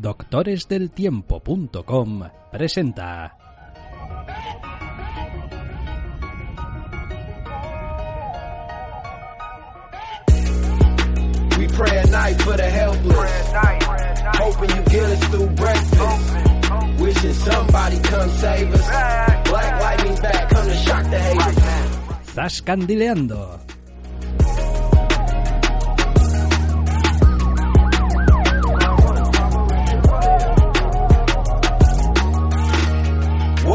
doctoresdeltiempo.com presenta We pray at night for the helpless. Hoping you get us through breakfast. Wishing somebody come save us. Black lightning's back, come to shock the haters. Zascandileando.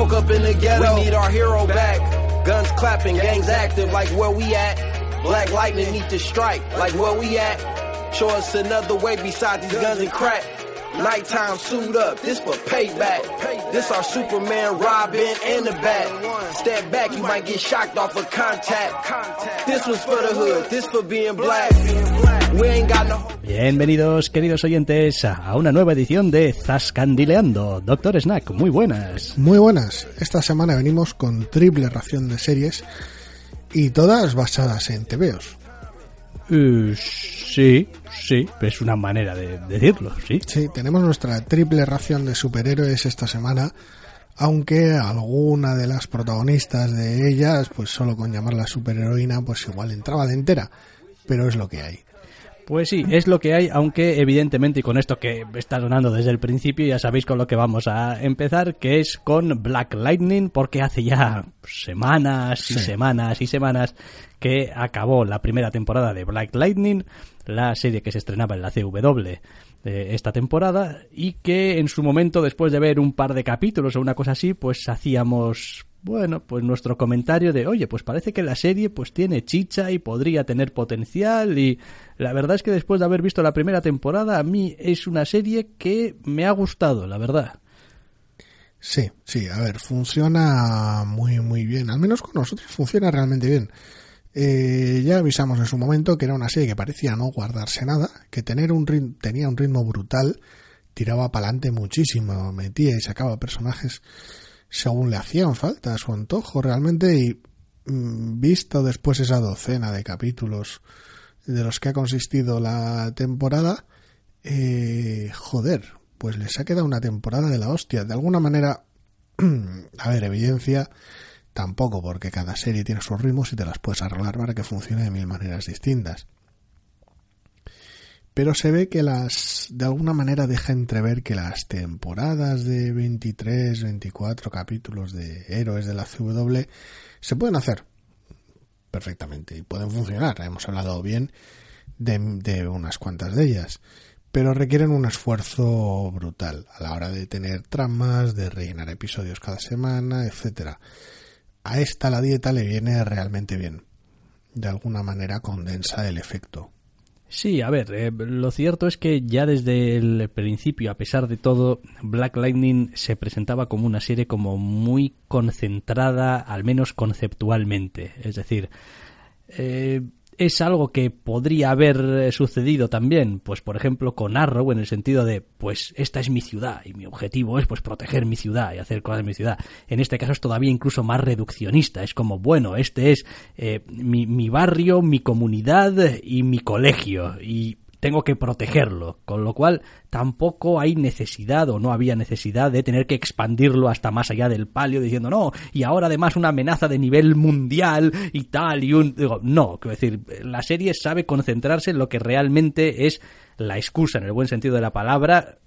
Woke up in the ghetto, we need our hero back. Guns clapping, gangs active, like where we at. Black lightning need to strike, like where we at. Show us another way besides these guns and crack. Nighttime suit up, this for payback. This our Superman, Robin, and the Bat. Step back, you might get shocked off of contact. This was for the hood, this for being black. We ain't got no. Bienvenidos, queridos oyentes, a una nueva edición de Zascandileando. Doctor Snack, muy buenas. Muy buenas. Esta semana venimos con triple ración de series y todas basadas en TVOs. Eh, sí, sí, es una manera de decirlo, sí. Sí, tenemos nuestra triple ración de superhéroes esta semana, aunque alguna de las protagonistas de ellas, pues solo con llamarla superheroína, pues igual entraba de entera, pero es lo que hay. Pues sí, es lo que hay, aunque evidentemente, y con esto que está sonando desde el principio, ya sabéis con lo que vamos a empezar, que es con Black Lightning, porque hace ya semanas y Sí. semanas y semanas que acabó la primera temporada de Black Lightning, la serie que se estrenaba en la CW de esta temporada, y que en su momento, después de ver un par de capítulos o una cosa así, pues hacíamos bueno, pues nuestro comentario de, oye, pues parece que la serie pues tiene chicha y podría tener potencial y la verdad es que después de haber visto la primera temporada a mí es una serie que me ha gustado, la verdad. Sí, sí, a ver, funciona muy, muy bien. Al menos con nosotros funciona realmente bien. Eh, ya avisamos en su momento que era una serie que parecía no guardarse nada, que tener un rit- tenía un ritmo brutal, tiraba para adelante muchísimo, metía y sacaba personajes según le hacían falta a su antojo realmente y mm, visto después esa docena de capítulos de los que ha consistido la temporada, eh, joder, pues les ha quedado una temporada de la hostia. De alguna manera, a ver, evidencia tampoco, porque cada serie tiene sus ritmos y te las puedes arreglar para que funcione de mil maneras distintas. Pero se ve que las, de alguna manera deja entrever que las temporadas de 23, 24 capítulos de héroes de la CW se pueden hacer perfectamente y pueden funcionar. Hemos hablado bien de, unas cuantas de ellas, pero requieren un esfuerzo brutal a la hora de tener tramas, de rellenar episodios cada semana, etcétera. A esta la dieta le viene realmente bien. De alguna manera condensa el efecto. Sí, a ver, eh, lo cierto es que ya desde el principio, a pesar de todo, Black Lightning se presentaba como una serie como muy concentrada, al menos conceptualmente. Es decir, eh, es algo que podría haber eh, sucedido también, pues por ejemplo con Arrow, en el sentido de, pues esta es mi ciudad y mi objetivo es pues proteger mi ciudad y hacer cosas en mi ciudad. En este caso es todavía incluso más reduccionista, es como, bueno, este es eh, mi, mi barrio, mi comunidad y mi colegio y tengo que protegerlo, con lo cual tampoco hay necesidad o no había necesidad de tener que expandirlo hasta más allá del palio diciendo no, y ahora además una amenaza de nivel mundial y tal y un digo, no, quiero decir, la serie sabe concentrarse en lo que realmente es la excusa en el buen sentido de la palabra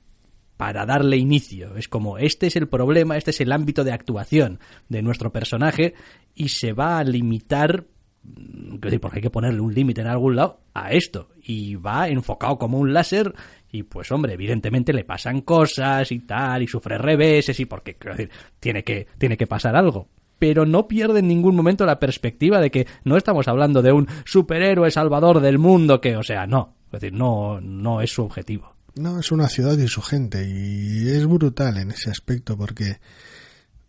para darle inicio. Es como, este es el problema, este es el ámbito de actuación de nuestro personaje y se va a limitar, decir, porque hay que ponerle un límite en algún lado, a esto. Y va enfocado como un láser y pues hombre, evidentemente le pasan cosas y tal, y sufre reveses y porque, decir, tiene que, tiene que pasar algo. Pero no pierde en ningún momento la perspectiva de que no estamos hablando de un superhéroe salvador del mundo que, o sea, no. Es decir, no, no es su objetivo. No, es una ciudad y su gente y es brutal en ese aspecto porque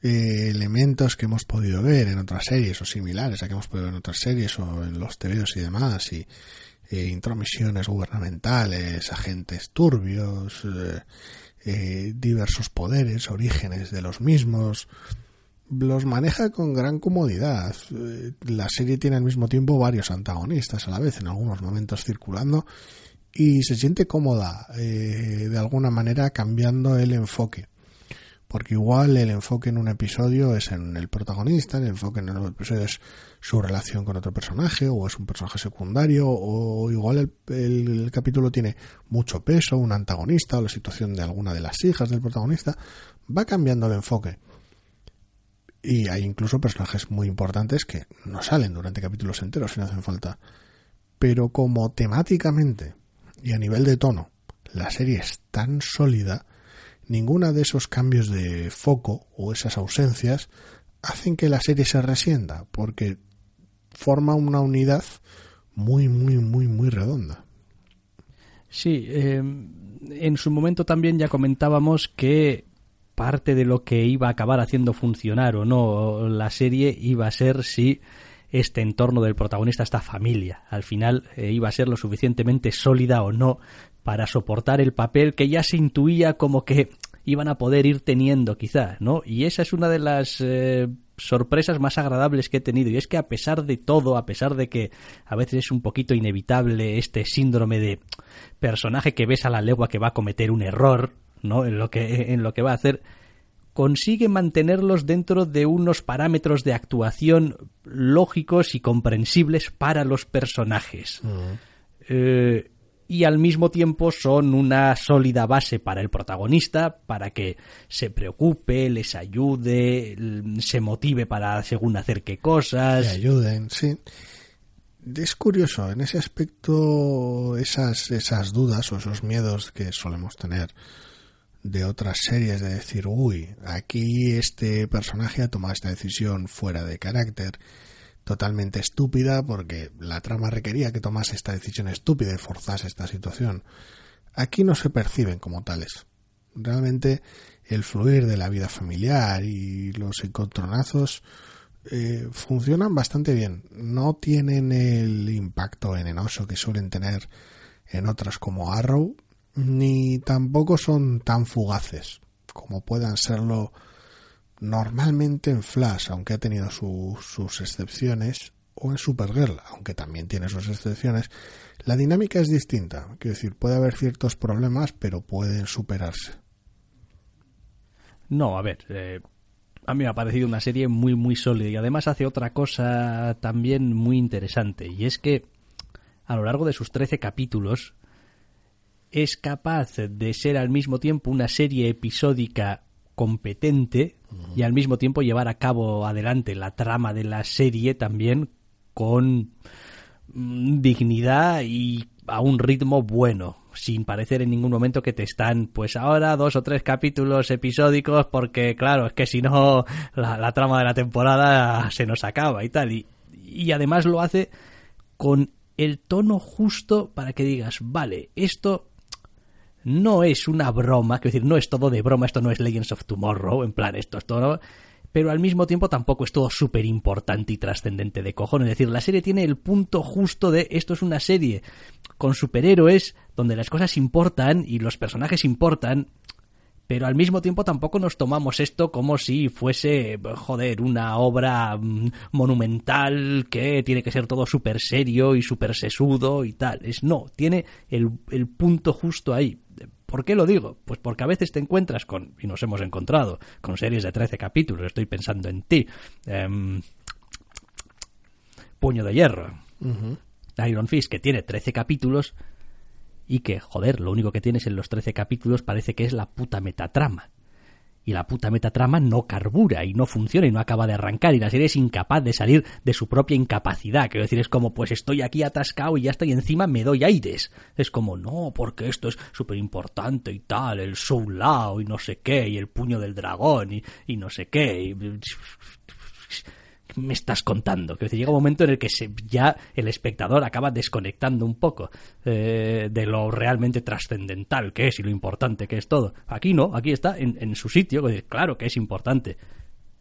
eh, elementos que hemos podido ver en otras series o similares a que hemos podido ver en otras series o en los TVOs y demás y eh, intromisiones gubernamentales, agentes turbios, eh, eh, diversos poderes, orígenes de los mismos, los maneja con gran comodidad. Eh, La serie tiene al mismo tiempo varios antagonistas a la vez, en algunos momentos circulando, y se siente cómoda eh, de alguna manera cambiando el enfoque porque igual el enfoque en un episodio es en el protagonista, el enfoque en el episodio es su relación con otro personaje, o es un personaje secundario, o igual el, capítulo tiene mucho peso, un antagonista, o la situación de alguna de las hijas del protagonista, va cambiando el enfoque. Y hay incluso personajes muy importantes que no salen durante capítulos enteros si no hacen falta. Pero como temáticamente y a nivel de tono, la serie es tan sólida, ninguna de esos cambios de foco o esas ausencias hacen que la serie se resienda, porque forma una unidad muy, muy, muy, muy redonda. Sí, em, en su momento también ya comentábamos que parte de lo que iba a acabar haciendo funcionar o no la serie iba a ser si este entorno del protagonista, esta familia, al final eh, iba a ser lo suficientemente sólida o no para soportar el papel que ya se intuía como que iban a poder ir teniendo quizá, ¿no? Y esa es una de las eh, sorpresas más agradables que he tenido y es que a pesar de todo, a pesar de que a veces es un poquito inevitable este síndrome de personaje que ves a la legua que va a cometer un error, ¿no? En lo que en lo que va a hacer consigue mantenerlos dentro de unos parámetros de actuación lógicos y comprensibles para los personajes. Mm. Eh, y al mismo tiempo son una sólida base para el protagonista, para que se preocupe, les ayude, se motive para según hacer qué cosas. Le ayuden, sí. Es curioso, en ese aspecto, esas, esas dudas o esos miedos que solemos tener de otras series de decir, uy, aquí este personaje ha tomado esta decisión fuera de carácter, totalmente estúpida porque la trama requería que tomase esta decisión estúpida y forzase esta situación. Aquí no se perciben como tales. Realmente el fluir de la vida familiar y los encontronazos eh, funcionan bastante bien. No tienen el impacto venenoso que suelen tener en otras como Arrow, ni tampoco son tan fugaces como puedan serlo normalmente en Flash, aunque ha tenido sus excepciones, o en Supergirl, aunque también tiene sus excepciones, la dinámica es distinta. Quiero decir, puede haber ciertos problemas, pero pueden superarse. No, a ver, eh, a mí me ha parecido una serie muy, muy sólida y además hace otra cosa también muy interesante, y es que a lo largo de sus 13 capítulos es capaz de ser al mismo tiempo una serie episódica competente y al mismo tiempo llevar a cabo adelante la trama de la serie también con mm, dignidad y a un ritmo bueno, sin parecer en ningún momento que te están, pues ahora dos o tres capítulos episódicos, porque claro, es que si no, la, trama de la temporada se nos acaba y tal. Y, y además lo hace con el tono justo para que digas, vale, esto no es una broma, quiero decir, no es todo de broma, esto no es Legends of Tomorrow, en plan, esto es todo, pero al mismo tiempo tampoco es todo súper importante y trascendente de cojones. Es decir, la serie tiene el punto justo de esto es una serie con superhéroes donde las cosas importan y los personajes importan, pero al mismo tiempo tampoco nos tomamos esto como si fuese, joder, una obra mm, monumental que tiene que ser todo súper serio y súper sesudo y tal. Es no, tiene el, el punto justo ahí. ¿Por qué lo digo? Pues porque a veces te encuentras con, y nos hemos encontrado, con series de 13 capítulos, estoy pensando en ti, em, Puño de Hierro, Iron Fist, que tiene 13 capítulos y que, joder, lo único que tienes en los 13 capítulos parece que es la puta metatrama y la puta metatrama no carbura y no funciona y no acaba de arrancar y la serie es incapaz de salir de su propia incapacidad. Quiero decir, es como, pues estoy aquí atascado y ya estoy encima, me doy aires. Es como, no, porque esto es súper importante y tal, el Soul Lao y no sé qué, y el puño del dragón y, y no sé qué. Y me estás contando? Que llega un momento en el que se, ya el espectador acaba desconectando un poco eh, de lo realmente trascendental que es y lo importante que es todo. Aquí no, aquí está en, su sitio. Claro que es importante,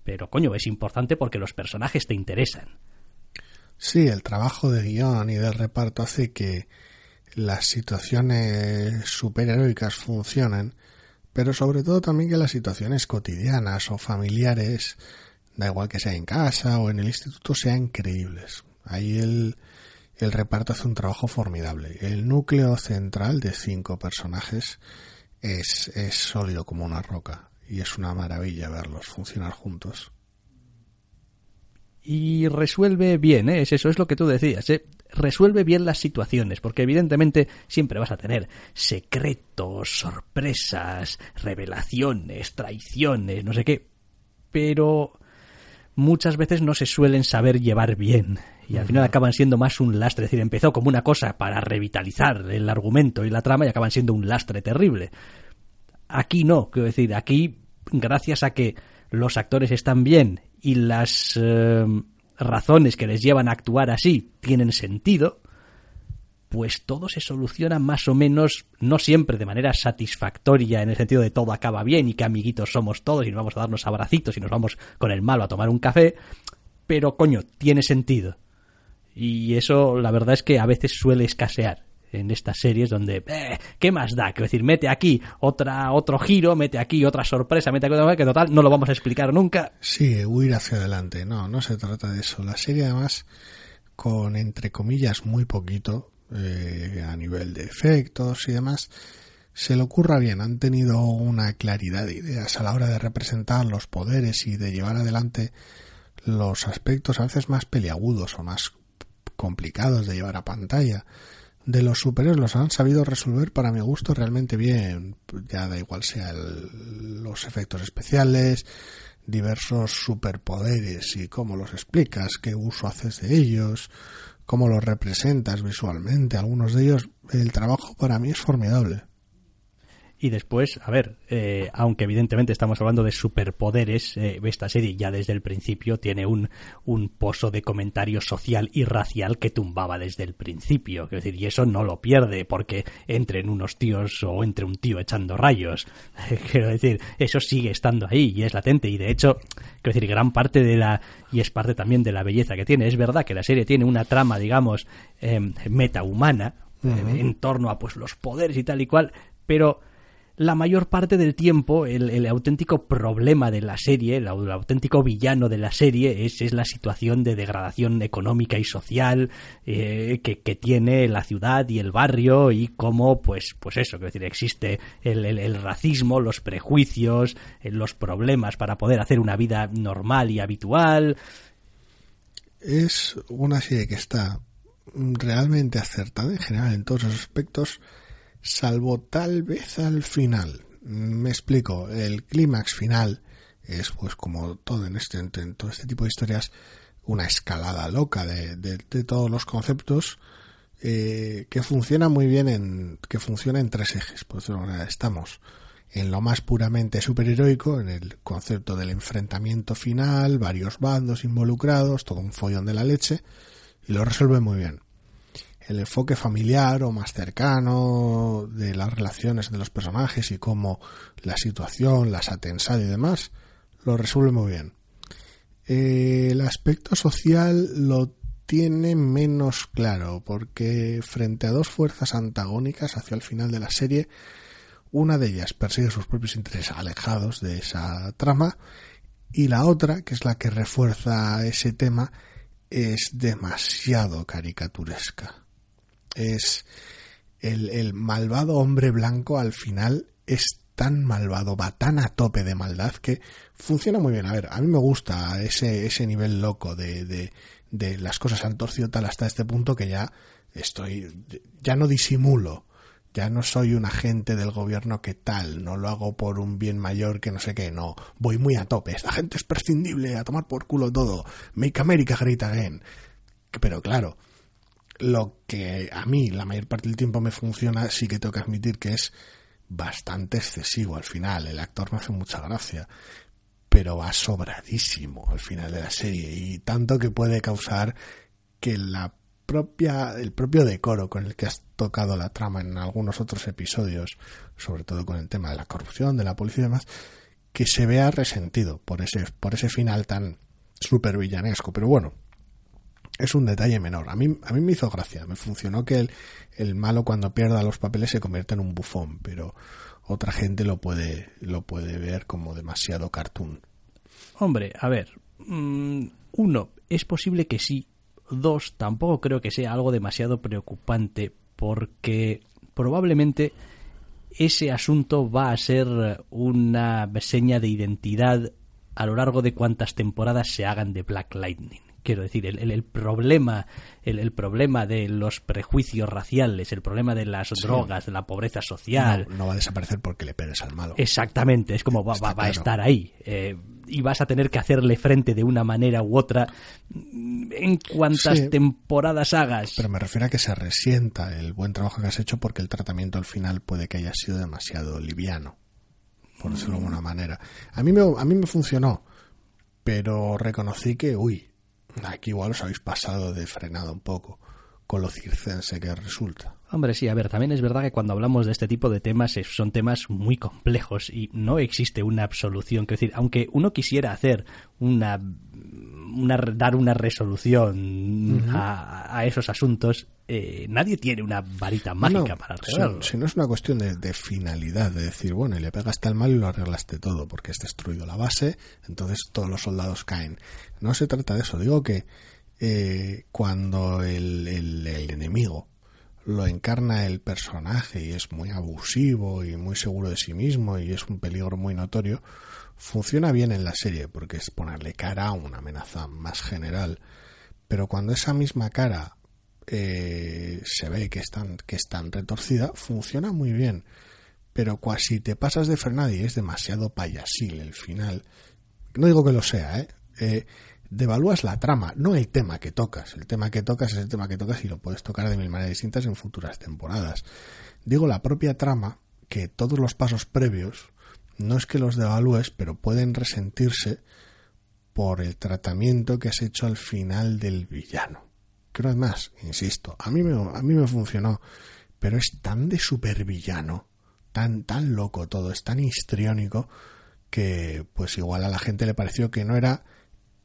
pero coño, es importante porque los personajes te interesan. Sí, el trabajo de guion y de reparto hace que las situaciones superheroicas funcionen, pero sobre todo también que las situaciones cotidianas o familiares da igual que sea en casa o en el instituto, sean creíbles. Ahí el, el reparto hace un trabajo formidable. El núcleo central de cinco personajes es, es sólido como una roca y es una maravilla verlos funcionar juntos. Y resuelve bien, ¿eh? es eso, es lo que tú decías, ¿eh? resuelve bien las situaciones, porque evidentemente siempre vas a tener secretos, sorpresas, revelaciones, traiciones, no sé qué, pero muchas veces no se suelen saber llevar bien y al final acaban siendo más un lastre. Es decir, empezó como una cosa para revitalizar el argumento y la trama y acaban siendo un lastre terrible. Aquí no, quiero decir, aquí, gracias a que los actores están bien y las eh, razones que les llevan a actuar así tienen sentido, pues todo se soluciona más o menos, no siempre de manera satisfactoria, en el sentido de todo acaba bien y que amiguitos somos todos y nos vamos a darnos abracitos y nos vamos con el malo a tomar un café, pero coño, tiene sentido. Y eso, la verdad es que a veces suele escasear en estas series donde, eh, ¿qué más da? Quiero decir, mete aquí otra, otro giro, mete aquí otra sorpresa, mete aquí otra que total no lo vamos a explicar nunca. Sí, huir hacia adelante. No, no se trata de eso. La serie además, con entre comillas muy poquito, eh, a nivel de efectos y demás, se le ocurra bien. Han tenido una claridad de ideas a la hora de representar los poderes y de llevar adelante los aspectos a veces más peliagudos o más complicados de llevar a pantalla de los superhéroes los han sabido resolver para mi gusto realmente bien. Ya da igual sea los efectos especiales, diversos superpoderes y cómo los explicas, qué uso haces de ellos, cómo los representas visualmente. Algunos de ellos, el trabajo para mí es formidable. Y después, a ver, eh, aunque evidentemente estamos hablando de superpoderes, eh, esta serie ya desde el principio tiene un, un pozo de comentario social y racial que tumbaba desde el principio. Quiero decir, y eso no lo pierde porque entren unos tíos o entre un tío echando rayos. quiero decir, eso sigue estando ahí y es latente. Y de hecho, quiero decir, gran parte de la, y es parte también de la belleza que tiene. Es verdad que la serie tiene una trama, digamos, eh, metahumana, en torno a pues los poderes y tal y cual, pero la mayor parte del tiempo el, auténtico problema de la serie, el, auténtico villano de la serie es, es, la situación de degradación económica y social eh, que, tiene la ciudad y el barrio y cómo, pues, pues eso, quiero decir, existe el, el racismo, los prejuicios, eh, los problemas para poder hacer una vida normal y habitual. Es una serie que está realmente acertada en general en todos los aspectos salvo tal vez al final. Me explico, el clímax final es pues como todo en este, en todo este tipo de historias una escalada loca de, de, todos los conceptos eh, que funciona muy bien en que funciona en tres ejes pues estamos en lo más puramente superheroico en el concepto del enfrentamiento final varios bandos involucrados todo un follón de la leche y lo resuelve muy bien el enfoque familiar o más cercano de las relaciones de los personajes y cómo la situación las ha tensado y demás, lo resuelve muy bien. Eh, el aspecto social lo tiene menos claro porque frente a dos fuerzas antagónicas hacia el final de la serie, una de ellas persigue sus propios intereses alejados de esa trama y la otra, que es la que refuerza ese tema, es demasiado caricaturesca es el, malvado hombre blanco al final es tan malvado, va tan a tope de maldad que funciona muy bien. A ver, a mí me gusta ese, ese nivel loco de, de, de las cosas han torcido tal hasta este punto que ya estoy, ya no disimulo, ya no soy un agente del gobierno que tal, no lo hago por un bien mayor que no sé qué, no, voy muy a tope, esta gente es prescindible, a tomar por culo todo, Make America Great Again. Pero claro, lo que a mí la mayor parte del tiempo me funciona, sí que tengo que admitir que es bastante excesivo al final. El actor me hace mucha gracia, pero va sobradísimo al final de la serie y tanto que puede causar que la propia el propio decoro con el que has tocado la trama en algunos otros episodios, sobre todo con el tema de la corrupción, de la policía y demás, que se vea resentido por ese por ese final tan super villanesco, pero bueno, es un detalle menor. A mí, a mí me hizo gracia, me funcionó que el, el malo cuando pierda los papeles se convierte en un bufón, pero otra gente lo puede, lo puede ver como demasiado cartoon. Hombre, a ver, mm, uno, es posible que sí 2 tampoco creo que sea algo demasiado preocupante porque probablemente ese asunto va a ser una seña de identidad a lo largo de cuantas temporadas se hagan de Black Lightning. Quiero decir, el, el, problema el, el, problema de los prejuicios raciales, el problema de las sí. drogas, de la pobreza social. No, no, va a desaparecer porque le pegues al malo. Exactamente, es como va, va, va a estar ahí. Eh, y vas a tener que hacerle frente de una manera u otra en cuantas sí, temporadas hagas. Pero me refiero a que se resienta el buen trabajo que has hecho porque el tratamiento al final puede que haya sido demasiado liviano, por decirlo de alguna manera. A mí me, a mí me funcionó, pero reconocí que, uy, aquí igual os habéis pasado de frenado un poco con lo circense que resulta. Hombre, sí, a ver, también es verdad que cuando hablamos de este tipo de temas son temas muy complejos y no existe una absolución. Es decir, aunque uno quisiera hacer una, una dar una resolución uh -huh. a, a, esos asuntos, eh, nadie tiene una varita mágica no, para arreglarlo. Si, si, no es una cuestión de, de, finalidad, de decir, bueno, y le pegaste al mal y lo arreglaste todo, porque has destruido la base, entonces todos los soldados caen. No se trata de eso, digo que eh, cuando el, el, el enemigo lo encarna el personaje y es muy abusivo y muy seguro de sí mismo y es un peligro muy notorio, funciona bien en la serie porque es ponerle cara a una amenaza más general. Pero cuando esa misma cara eh, se ve que están que es tan retorcida, funciona muy bien. Pero si te pasas de frenada y es demasiado payasil el final, no digo que lo sea, ¿eh? eh devalúas la trama, no el tema que tocas. El tema que tocas es el tema que tocas y lo puedes tocar de mil maneras distintas en futuras temporadas. Digo la propia trama, que todos los pasos previos no es que los devalúes, pero pueden resentirse por el tratamiento que has hecho al final del villano. Que una vez más, insisto, a mí me, a mí me funcionó, pero es tan de supervillano, tan, tan loco todo, es tan histriónico que pues igual a la gente le pareció que no era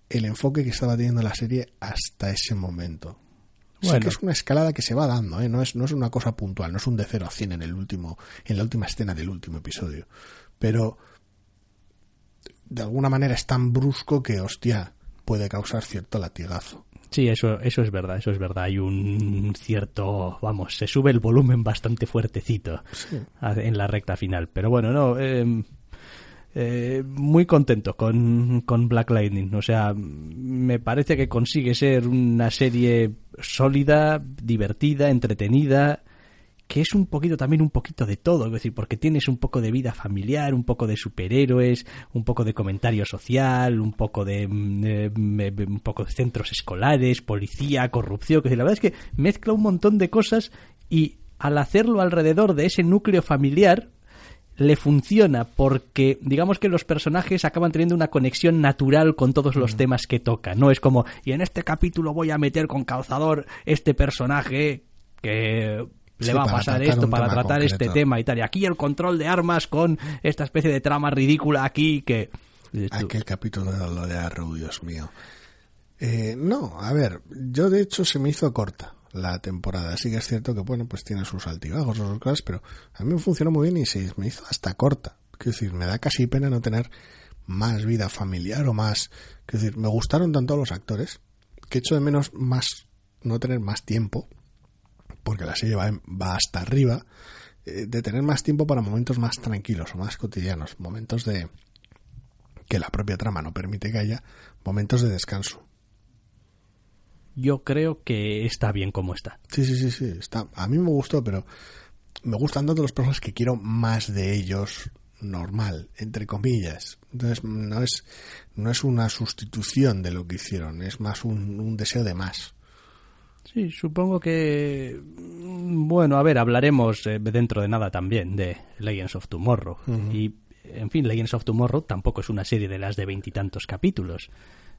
el enfoque que estaba teniendo la serie hasta ese momento. Bueno. Sí que es una escalada que se va dando, ¿eh? no, es, no es una cosa puntual, no es un de 0 a 100 en, el último, en la última escena del último episodio. Pero de alguna manera es tan brusco que, hostia, puede causar cierto latigazo. Sí, eso, eso es verdad, eso es verdad. Hay un cierto, vamos, se sube el volumen bastante fuertecito sí. en la recta final. Pero bueno, no, eh, eh, muy contento con, con, Black Lightning. O sea, me parece que consigue ser una serie sólida, divertida, entretenida, que es un poquito también un poquito de todo, es decir, porque tienes un poco de vida familiar, un poco de superhéroes, un poco de comentario social, un poco de, de, un poco de centros escolares, policía, corrupción, que la verdad es que mezcla un montón de cosas y al hacerlo alrededor de ese núcleo familiar, le funciona porque digamos que los personajes acaban teniendo una conexión natural con todos los mm. temas que toca. No es como, y en este capítulo voy a meter con calzador este personaje que le sí, va a pasar esto para tratar concreto. este tema y tal. Y aquí el control de armas con esta especie de trama ridícula aquí que... Aquel capítulo de lo de Arrow, Dios mío. Eh, no, a ver, yo de hecho se me hizo corta la temporada. Sí que es cierto que, bueno, pues tiene sus altibajos, sus cosas, pero a mí me funcionó muy bien y se me hizo hasta corta. Quiero decir, me da casi pena no tener más vida familiar o más... Quiero decir, me gustaron tanto los actores que echo de menos más no tener más tiempo, porque la serie va, va hasta arriba, eh, de tener más tiempo para momentos más tranquilos o más cotidianos, momentos de que la propia trama no permite que haya, momentos de descanso yo creo que está bien como está. Sí, sí, sí, sí. Está. A mí me gustó, pero me gustan tanto los personajes que quiero más de ellos normal, entre comillas. Entonces no es, no es una sustitución de lo que hicieron, es más un, un deseo de más. Sí, supongo que. Bueno, a ver, hablaremos eh, dentro de nada también de Legends of Tomorrow. Uh -huh. Y, en fin, Legends of Tomorrow tampoco es una serie de las de veintitantos capítulos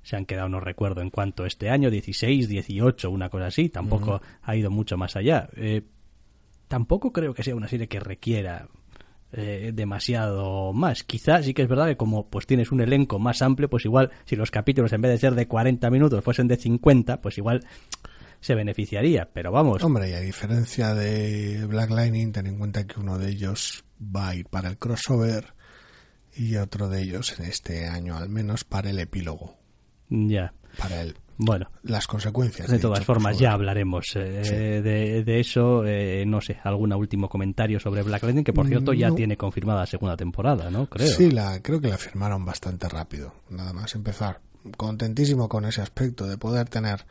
se han quedado, no recuerdo en cuánto, este año, 16, 18, una cosa así, tampoco uh -huh. ha ido mucho más allá. Eh, tampoco creo que sea una serie que requiera eh, demasiado más. Quizá sí que es verdad que como pues tienes un elenco más amplio, pues igual si los capítulos en vez de ser de 40 minutos fuesen de 50, pues igual se beneficiaría, pero vamos. Hombre, y a diferencia de Black Lightning, ten en cuenta que uno de ellos va a ir para el crossover y otro de ellos en este año al menos para el epílogo. Ya. Para el Bueno, las consecuencias. De todas formas, ya hablaremos eh, de, eso. Eh, no sé, algún último comentario sobre Black Lightning, que por cierto ya tiene confirmada la segunda temporada, ¿no? Creo. Sí, la, creo que la firmaron bastante rápido. Nada más empezar. Contentísimo con ese aspecto de poder tener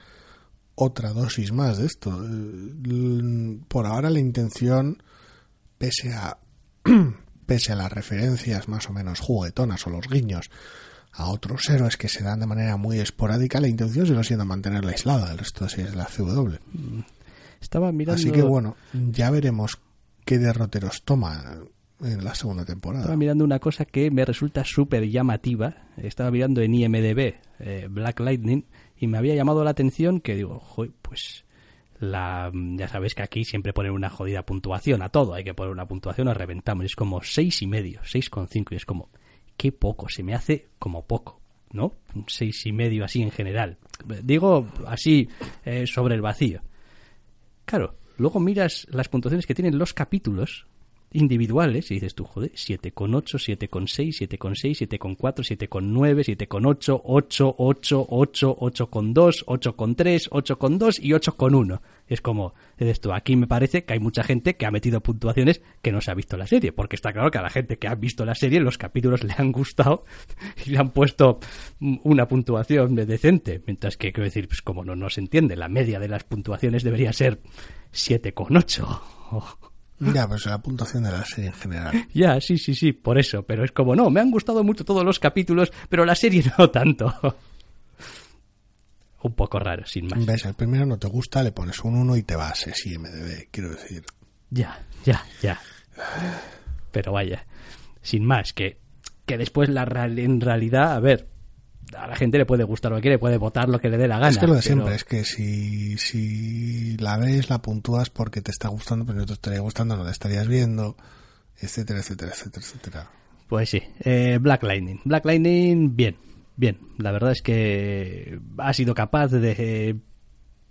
otra dosis más de esto. Por ahora la intención, pese a, pese a las referencias más o menos juguetonas o los guiños, a otros héroes que se dan de manera muy esporádica, la intención sigue siendo mantenerla aislada del resto de la CW. Estaba mirando... Así que bueno, ya veremos qué derroteros toma en la segunda temporada. Estaba mirando una cosa que me resulta súper llamativa. Estaba mirando en IMDB eh, Black Lightning y me había llamado la atención que digo, pues la, ya sabes que aquí siempre ponen una jodida puntuación a todo. Hay que poner una puntuación o reventamos. Es como seis y medio, seis con cinco y es como qué poco, se me hace como poco, ¿no? Un seis y medio así en general. Digo así eh, sobre el vacío. Claro, luego miras las puntuaciones que tienen los capítulos individuales y dices tú, joder, 7,8, 7,6, 7,6, 7,4, 7,9, 7,8, 8, 8, 8, 8,2, 8,3, 8,2 y 8,1. Es como, dices tú, aquí me parece que hay mucha gente que ha metido puntuaciones que no se ha visto la serie, porque está claro que a la gente que ha visto la serie los capítulos le han gustado y le han puesto una puntuación decente, mientras que, quiero decir, pues como no, no se entiende, la media de las puntuaciones debería ser 7,8 ya, pues la puntuación de la serie en general. Ya, sí, sí, sí, por eso. Pero es como, no, me han gustado mucho todos los capítulos, pero la serie no tanto. un poco raro, sin más. Ves, el primero no te gusta, le pones un 1 y te vas, es IMDB, quiero decir. Ya, ya, ya. Pero vaya, sin más, que, que después la en realidad, a ver, a la gente le puede gustar lo que quiere, puede votar lo que le dé la gana. Es que lo de siempre, es que si, si la ves, la puntúas porque te está gustando, pero no te estaría gustando, no la estarías viendo, etcétera, etcétera, etcétera, etcétera. Pues sí, eh, Black Lightning. Black Lightning, bien, bien. La verdad es que ha sido capaz de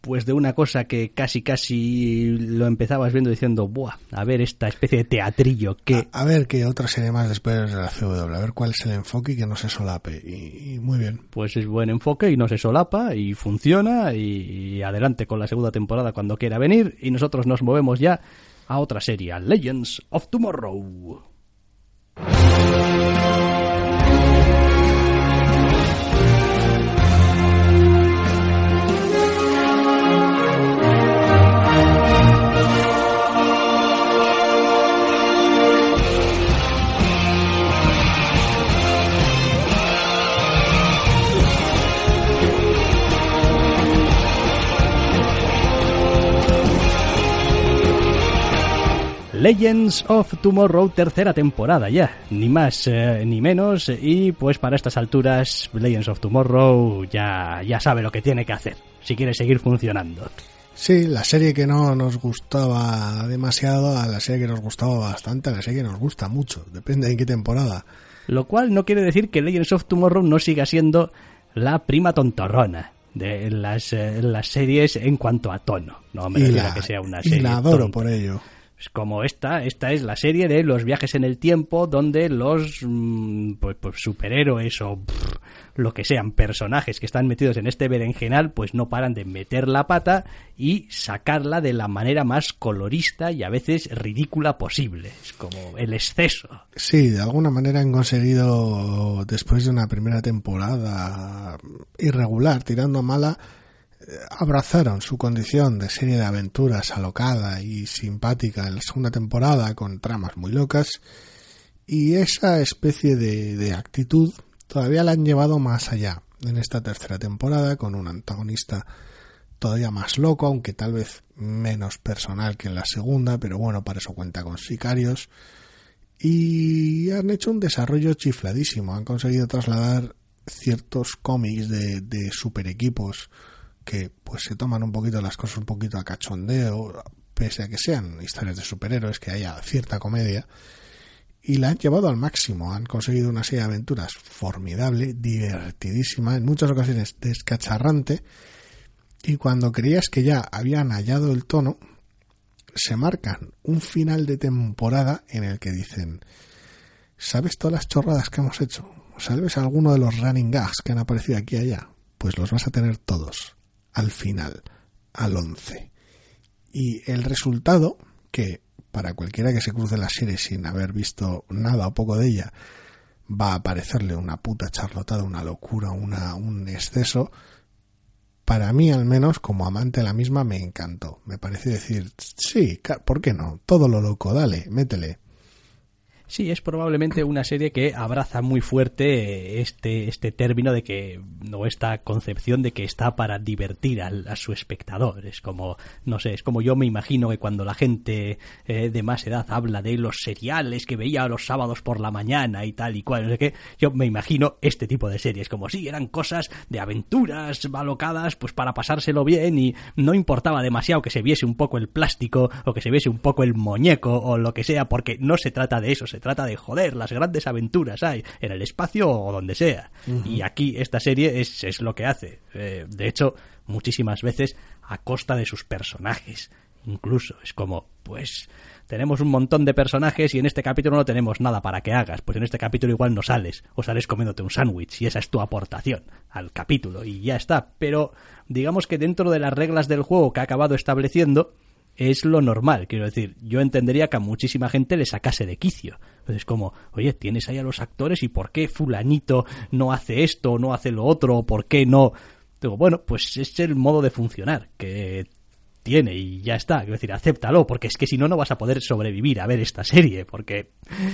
pues de una cosa que casi casi lo empezabas viendo diciendo, buah, a ver esta especie de teatrillo que... A, ver qué otra serie más después de la CW, a ver cuál es el enfoque y que no se solape. Y, muy bien. Pues es buen enfoque y no se solapa y funciona y, adelante con la segunda temporada cuando quiera venir y nosotros nos movemos ya a otra serie, Legends of Tomorrow. Legends of Tomorrow, tercera temporada ya, ni más eh, ni menos, y pues para estas alturas Legends of Tomorrow ya, ya sabe lo que tiene que hacer, si quiere seguir funcionando. Sí, la serie que no nos gustaba demasiado, a la serie que nos gustaba bastante, a la serie que nos gusta mucho, depende de en qué temporada. Lo cual no quiere decir que Legends of Tomorrow no siga siendo la prima tontorrona de las, eh, las series en cuanto a tono. No me refiero que sea una serie. Y la adoro por ello como esta, esta es la serie de los viajes en el tiempo donde los mm, pues, pues, superhéroes o lo que sean personajes que están metidos en este berenjenal pues no paran de meter la pata y sacarla de la manera más colorista y a veces ridícula posible. Es como el exceso. Sí, de alguna manera han conseguido después de una primera temporada irregular, tirando a mala, abrazaron su condición de serie de aventuras alocada y simpática en la segunda temporada con tramas muy locas y esa especie de, actitud todavía la han llevado más allá en esta tercera temporada con un antagonista todavía más loco, aunque tal vez menos personal que en la segunda, pero bueno, para eso cuenta con sicarios. Y han hecho un desarrollo chifladísimo, han conseguido trasladar ciertos cómics de, de super equipos que pues se toman un poquito las cosas un poquito a cachondeo, pese a que sean historias de superhéroes, que haya cierta comedia, y la han llevado al máximo. Han conseguido una serie de aventuras formidable, divertidísima, en muchas ocasiones descacharrante, y cuando creías que ya habían hallado el tono, se marcan un final de temporada en el que dicen, ¿sabes todas las chorradas que hemos hecho? ¿Sabes alguno de los running gags que han aparecido aquí y allá? pues los vas a tener todos al final, al 11. Y el resultado, que para cualquiera que se cruce la serie sin haber visto nada o poco de ella, va a parecerle una puta charlotada, una locura, una, un exceso, para mí al menos como amante de la misma me encantó. Me parece decir, sí, ¿por qué no? Todo lo loco, dale, métele. Sí, es probablemente una serie que abraza muy fuerte este, este término de que, o esta concepción de que está para divertir a su espectador. Es como, no sé, es como yo me imagino que cuando la gente eh, de más edad habla de los seriales que veía los sábados por la mañana y tal y cual, no sé qué, yo me imagino este tipo de series, como si eran cosas de aventuras malocadas, pues para pasárselo bien y no importaba demasiado que se viese un poco el plástico o que se viese un poco el muñeco o lo que sea, porque no se trata de eso, se trata de joder, las grandes aventuras hay en el espacio o donde sea. Y aquí esta serie es, es lo que hace. Eh, de hecho, muchísimas veces a costa de sus personajes. Incluso es como, pues tenemos un montón de personajes y en este capítulo no tenemos nada para que hagas. Pues en este capítulo igual no sales o sales comiéndote un sándwich y esa es tu aportación al capítulo y ya está. Pero digamos que dentro de las reglas del juego que ha acabado estableciendo, es lo normal. Quiero decir, yo entendería que a muchísima gente le sacase de quicio. Es como, oye, tienes ahí a los actores y ¿por qué fulanito no hace esto, no hace lo otro, por qué no? Digo, bueno, pues es el modo de funcionar que tiene y ya está. Quiero decir, acéptalo, porque es que si no, no vas a poder sobrevivir a ver esta serie, porque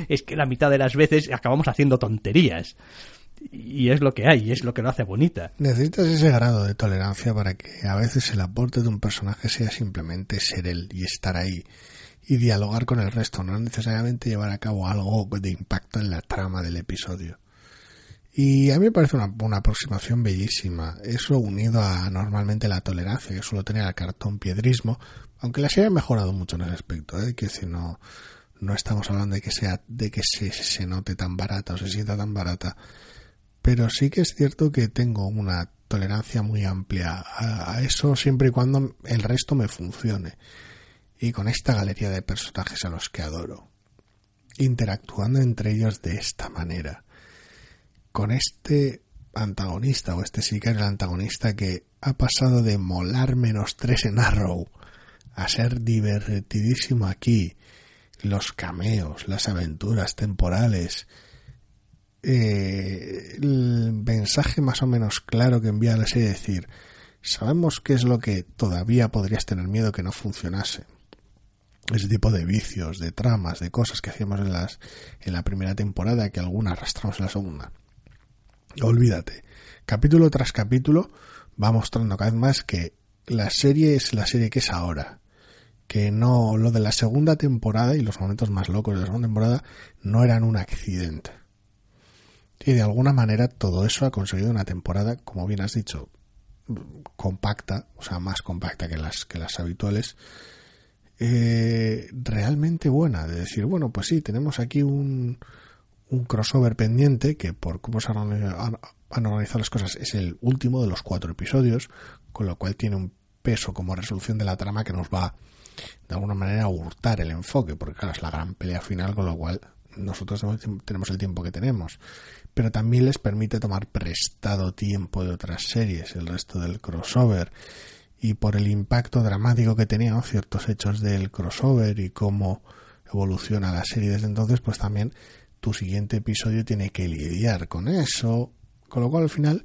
es que la mitad de las veces acabamos haciendo tonterías y es lo que hay, y es lo que lo hace bonita. Necesitas ese grado de tolerancia para que a veces el aporte de un personaje sea simplemente ser él y estar ahí y dialogar con el resto, no necesariamente llevar a cabo algo de impacto en la trama del episodio. Y a mí me parece una, una aproximación bellísima. Eso unido a normalmente la tolerancia que suelo tener al cartón piedrismo, aunque la serie ha mejorado mucho en ese aspecto, ¿eh? que si no, no estamos hablando de que sea, de que se, se note tan barata o se sienta tan barata pero sí que es cierto que tengo una tolerancia muy amplia a, eso siempre y cuando el resto me funcione. Y con esta galería de personajes a los que adoro, interactuando entre ellos de esta manera, con este antagonista o este sí que es el antagonista que ha pasado de molar menos tres en Arrow a ser divertidísimo aquí, los cameos, las aventuras temporales, eh, el mensaje más o menos claro que envía la serie es decir, sabemos qué es lo que todavía podrías tener miedo que no funcionase. Ese tipo de vicios, de tramas, de cosas que hacíamos en, las, en la primera temporada que alguna arrastramos en la segunda. Olvídate. Capítulo tras capítulo va mostrando cada vez más que la serie es la serie que es ahora. Que no, lo de la segunda temporada y los momentos más locos de la segunda temporada no eran un accidente y de alguna manera todo eso ha conseguido una temporada, como bien has dicho, compacta, o sea, más compacta que las, que las habituales, eh, realmente buena. De decir, bueno, pues sí, tenemos aquí un, un crossover pendiente que por cómo se han, han organizado las cosas es el último de los cuatro episodios, con lo cual tiene un peso como resolución de la trama que nos va de alguna manera a hurtar el enfoque, porque claro, es la gran pelea final, con lo cual nosotros tenemos el tiempo que tenemos pero también les permite tomar prestado tiempo de otras series, el resto del crossover, y por el impacto dramático que tenían ciertos hechos del crossover y cómo evoluciona la serie desde entonces, pues también tu siguiente episodio tiene que lidiar con eso, con lo cual al final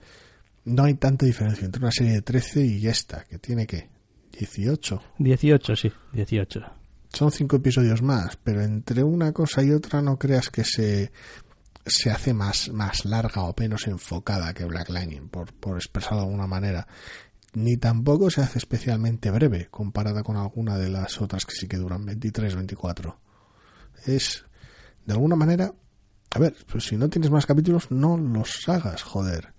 no hay tanta diferencia entre una serie de 13 y esta, que tiene que 18. 18, sí, 18. Son cinco episodios más, pero entre una cosa y otra no creas que se se hace más, más larga o menos enfocada que Black Lightning, por, por expresarlo de alguna manera. Ni tampoco se hace especialmente breve comparada con alguna de las otras que sí que duran 23, 24. Es, de alguna manera, a ver, pues si no tienes más capítulos, no los hagas, joder.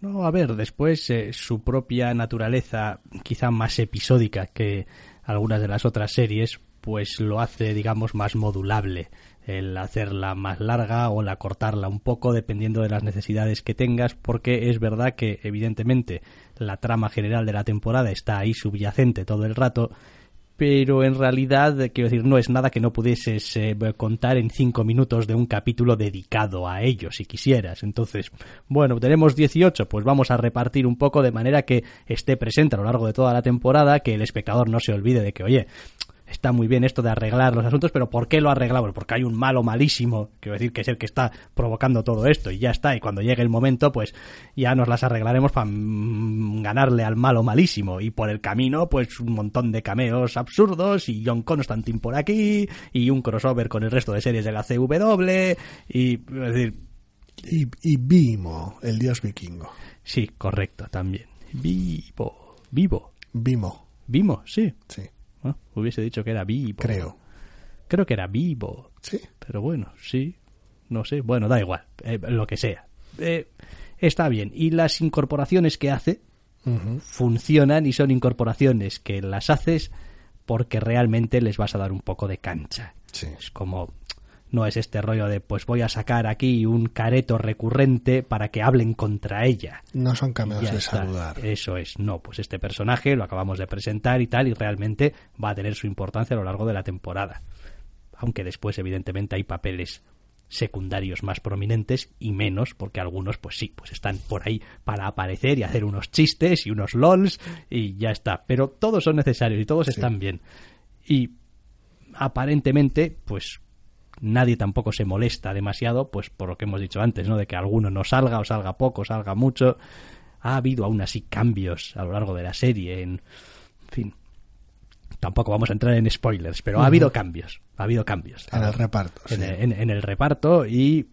No, a ver, después eh, su propia naturaleza, quizá más episódica que algunas de las otras series, pues lo hace, digamos, más modulable el hacerla más larga o la cortarla un poco dependiendo de las necesidades que tengas porque es verdad que evidentemente la trama general de la temporada está ahí subyacente todo el rato pero en realidad, quiero decir, no es nada que no pudieses eh, contar en cinco minutos de un capítulo dedicado a ello, si quisieras. Entonces, bueno, tenemos 18, pues vamos a repartir un poco de manera que esté presente a lo largo de toda la temporada, que el espectador no se olvide de que, oye, está muy bien esto de arreglar los asuntos, pero ¿por qué lo arreglamos? Porque hay un malo malísimo, quiero decir que es el que está provocando todo esto y ya está, y cuando llegue el momento, pues ya nos las arreglaremos para ganarle al malo malísimo, y por el camino, pues un montón de cameos absurdos, y John Constantine por aquí, y un crossover con el resto de series de la CW, y, es decir... Y, y Vimo, el dios vikingo. Sí, correcto, también. Vivo, vivo. Vimo. Vimo, sí. Sí. Hubiese dicho que era vivo. Creo. Creo que era vivo. Sí. Pero bueno, sí. No sé. Bueno, da igual. eh, lo que sea. Eh, está bien. Y las incorporaciones que hace funcionan y son incorporaciones que las haces porque realmente les vas a dar un poco de cancha. Sí. Es como no es este rollo de pues voy a sacar aquí un careto recurrente para que hablen contra ella. No son cameos de está. saludar. Eso es, no, pues este personaje lo acabamos de presentar y tal, y realmente va a tener su importancia a lo largo de la temporada. Aunque después, evidentemente, hay papeles secundarios más prominentes y menos, porque algunos, pues sí, pues están por ahí para aparecer y hacer unos chistes y unos lols y ya está. Pero todos son necesarios y todos están bien. Y aparentemente, pues nadie tampoco se molesta demasiado, pues por lo que hemos dicho antes, ¿no? De que alguno no salga o salga poco, salga mucho. Ha habido aún así cambios a lo largo de la serie, en, en fin. Tampoco vamos a entrar en spoilers, pero ha habido cambios, ha habido cambios. En el reparto. En, sí. en- en el reparto y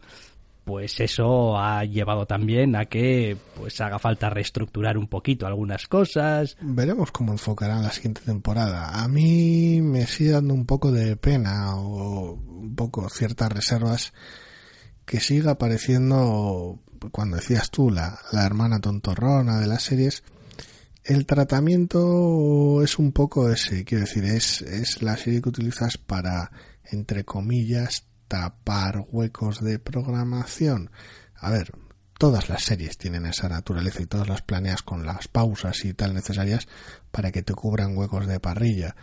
pues eso ha llevado también a que pues haga falta reestructurar un poquito algunas cosas. Veremos cómo enfocarán la siguiente temporada. A mí me sigue dando un poco de pena o un poco ciertas reservas que siga apareciendo, cuando decías tú, la, la hermana tontorrona de las series. El tratamiento es un poco ese, quiero decir, es, es la serie que utilizas para, entre comillas, tapar huecos de programación. A ver, todas las series tienen esa naturaleza y todas las planeas con las pausas y tal necesarias para que te cubran huecos de parrilla.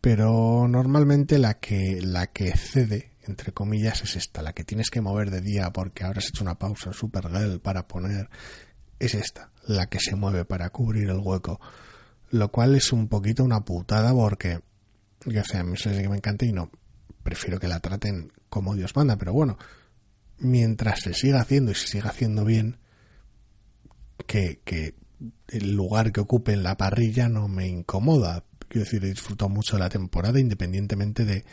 Pero normalmente la que, la que cede, entre comillas, es esta, la que tienes que mover de día porque habrás hecho una pausa en Supergirl para poner, es esta, la que se mueve para cubrir el hueco. Lo cual es un poquito una putada porque, yo sé, a mí que me encanta y no, prefiero que la traten como Dios manda, pero bueno, mientras se siga haciendo y se siga haciendo bien, que, el lugar que ocupe en la parrilla no me incomoda. Quiero decir, disfruto mucho de la temporada independientemente de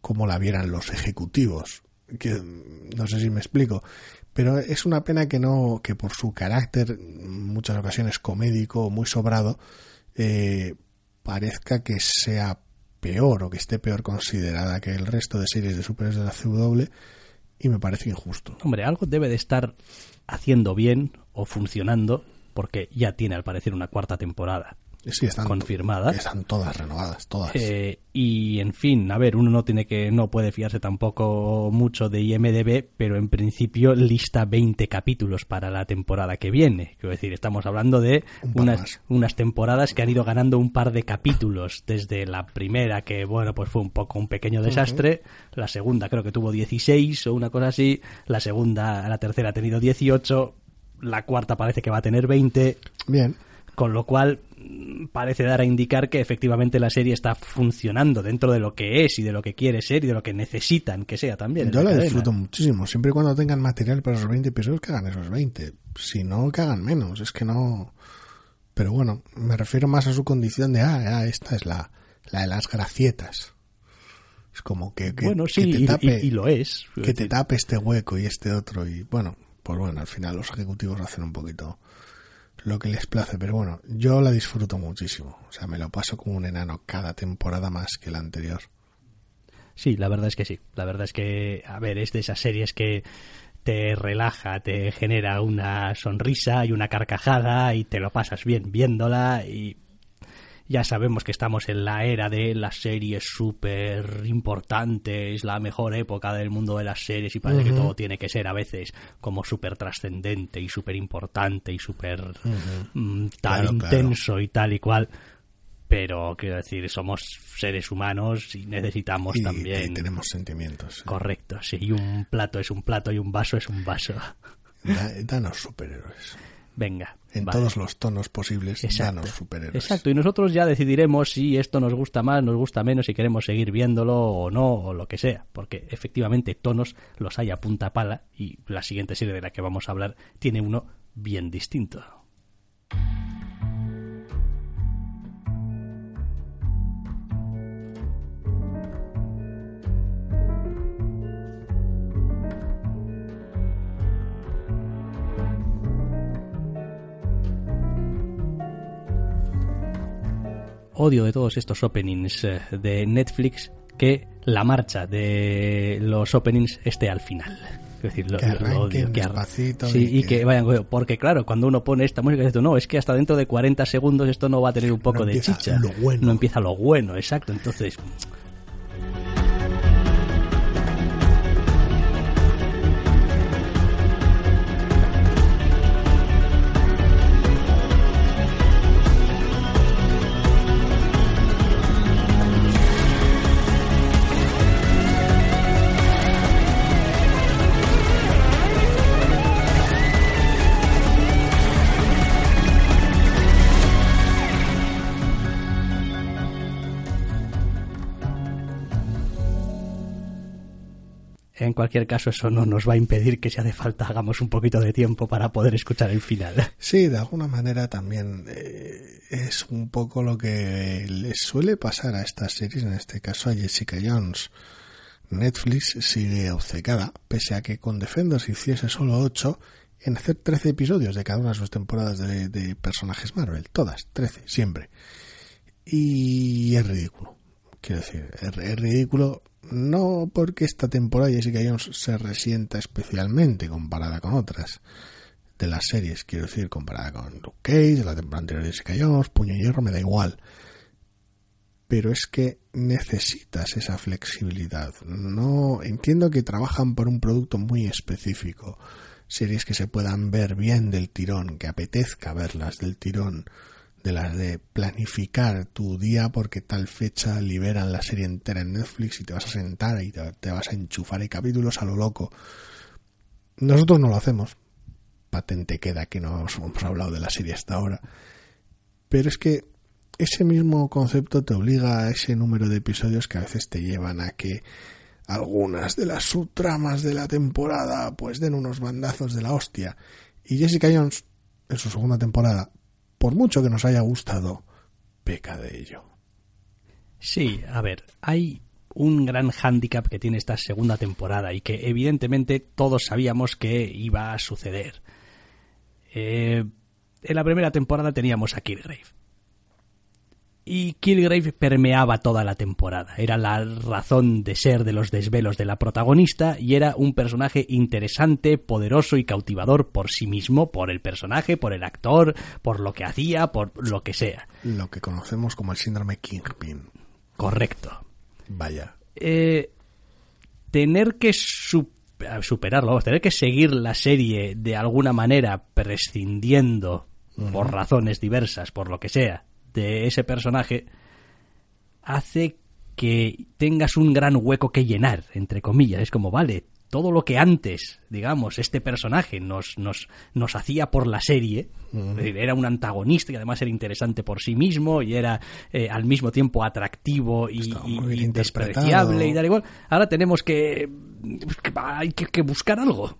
cómo la vieran los ejecutivos. Que, no sé si me explico. Pero es una pena que no, que por su carácter, en muchas ocasiones comédico, muy sobrado, eh, parezca que sea peor o que esté peor considerada que el resto de series de superhéroes de la CW y me parece injusto. Hombre, algo debe de estar haciendo bien o funcionando porque ya tiene al parecer una cuarta temporada Sí, están, confirmada. están todas renovadas, todas. Eh, y en fin, a ver, uno no tiene que, no puede fiarse tampoco mucho de IMDB, pero en principio lista 20 capítulos para la temporada que viene. Quiero decir, estamos hablando de Un unas, unas temporadas que han ido ganando un par de capítulos. Desde la primera, que bueno, pues fue un poco un pequeño desastre. La segunda creo que tuvo 16 o una cosa así. La segunda, la tercera ha tenido 18. La cuarta parece que va a tener 20. Bien. Con lo cual mm, parece dar a indicar que efectivamente la serie está funcionando dentro de lo que es y de lo que quiere ser y de lo que necesitan que sea también. Yo la disfruto muchísimo. Siempre y cuando tengan material para esos 20 episodios, que hagan esos 20. Si no, que hagan menos. Es que no. Pero bueno, me refiero más a su condición de, ah, ah, esta es la, la de las gracietas. Es como que, que, Bueno, sí, que te tape, y- y lo es. que te tape este hueco y este otro. Y bueno, pues bueno, al final los ejecutivos hacen un poquito lo que les place. Pero bueno, yo la disfruto muchísimo. O sea, me lo paso como un enano cada temporada más que la anterior. Sí, la verdad es que sí. La verdad es que, a ver, es de esas series que te relaja, te genera una sonrisa y una carcajada y te lo pasas bien viéndola y ya sabemos que estamos en la era de las series súper importantes, la mejor época del mundo de las series y parece que todo tiene que ser a veces como súper trascendente y súper importante y súper mm, tal Claro, claro. intenso y tal y cual. pero quiero decir, somos seres humanos y necesitamos Y, también... y tenemos sentimientos. Correcto, sí, y un plato es un plato y un vaso es un vaso. Da- danos superhéroes. Venga. En vale. todos los tonos posibles, Exacto. danos superhéroes. Exacto, y nosotros ya decidiremos si esto nos gusta más, nos gusta menos, si queremos seguir viéndolo o no, o lo que sea, porque efectivamente tonos los hay a punta pala y la siguiente serie de la que vamos a hablar tiene uno bien distinto. Odio de todos estos openings eh, de Netflix que la marcha de los openings esté al final. Es decir, lo, Que lo- odio, que ar- despacito Sí, y que- que... vayan, porque claro, cuando uno pone esta música, dices tú, no, es que hasta dentro de 40 segundos esto no va a tener un poco No de chicha. lo bueno. No empieza lo bueno, exacto. Entonces, cualquier caso, eso no nos va a impedir que si hace falta hagamos un poquito de tiempo para poder escuchar el final. Sí, de alguna manera también eh, es un poco lo que le suele pasar a estas series, en este caso a Jessica Jones. Netflix sigue obcecada, pese a que con Defenders hiciese solo 8, en hacer 13 episodios de cada una de sus temporadas de, de personajes Marvel. Todas, 13, siempre. Y es ridículo. Quiero decir, es, es ridículo no porque esta temporada Jessica Jones se resienta especialmente comparada con otras de las series, quiero decir, comparada con Luke Cage, la temporada anterior de Jessica Jones, Puño y Hierro, me da igual. Pero es que necesitas esa flexibilidad. No entiendo que trabajan por un producto muy específico. Series que se puedan ver bien del tirón, que apetezca verlas del tirón, de las de planificar tu día porque tal fecha liberan la serie entera en Netflix y te vas a sentar y te, vas a enchufar y capítulos a lo loco. Nosotros no lo hacemos. Patente queda que no hemos hablado de la serie hasta ahora. Pero es que ese mismo concepto te obliga a ese número de episodios que a veces te llevan a que algunas de las subtramas de la temporada pues den unos bandazos de la hostia. Y Jessica Jones, en su segunda temporada, por mucho que nos haya gustado, peca de ello. Sí, a ver, hay un gran hándicap que tiene esta segunda temporada y que evidentemente todos sabíamos que iba a suceder. Eh, en la primera temporada teníamos a Killgrave. Y Killgrave permeaba toda la temporada. Era la razón de ser de los desvelos de la protagonista y era un personaje interesante, poderoso y cautivador por sí mismo, por el personaje, por el actor, por lo que hacía, por lo que sea. Lo que conocemos como el síndrome Kingpin. Correcto. Vaya. Eh, tener que su- superarlo, vamos, tener que seguir la serie de alguna manera prescindiendo por razones diversas, por lo que sea, de ese personaje, hace que tengas un gran hueco que llenar, entre comillas. Es como, vale, todo lo que antes, digamos, este personaje nos, nos, nos hacía por la serie, era un antagonista y además era interesante por sí mismo y era eh, al mismo tiempo atractivo y, y- despreciable y tal igual. Ahora tenemos que, que va, hay que, que buscar algo.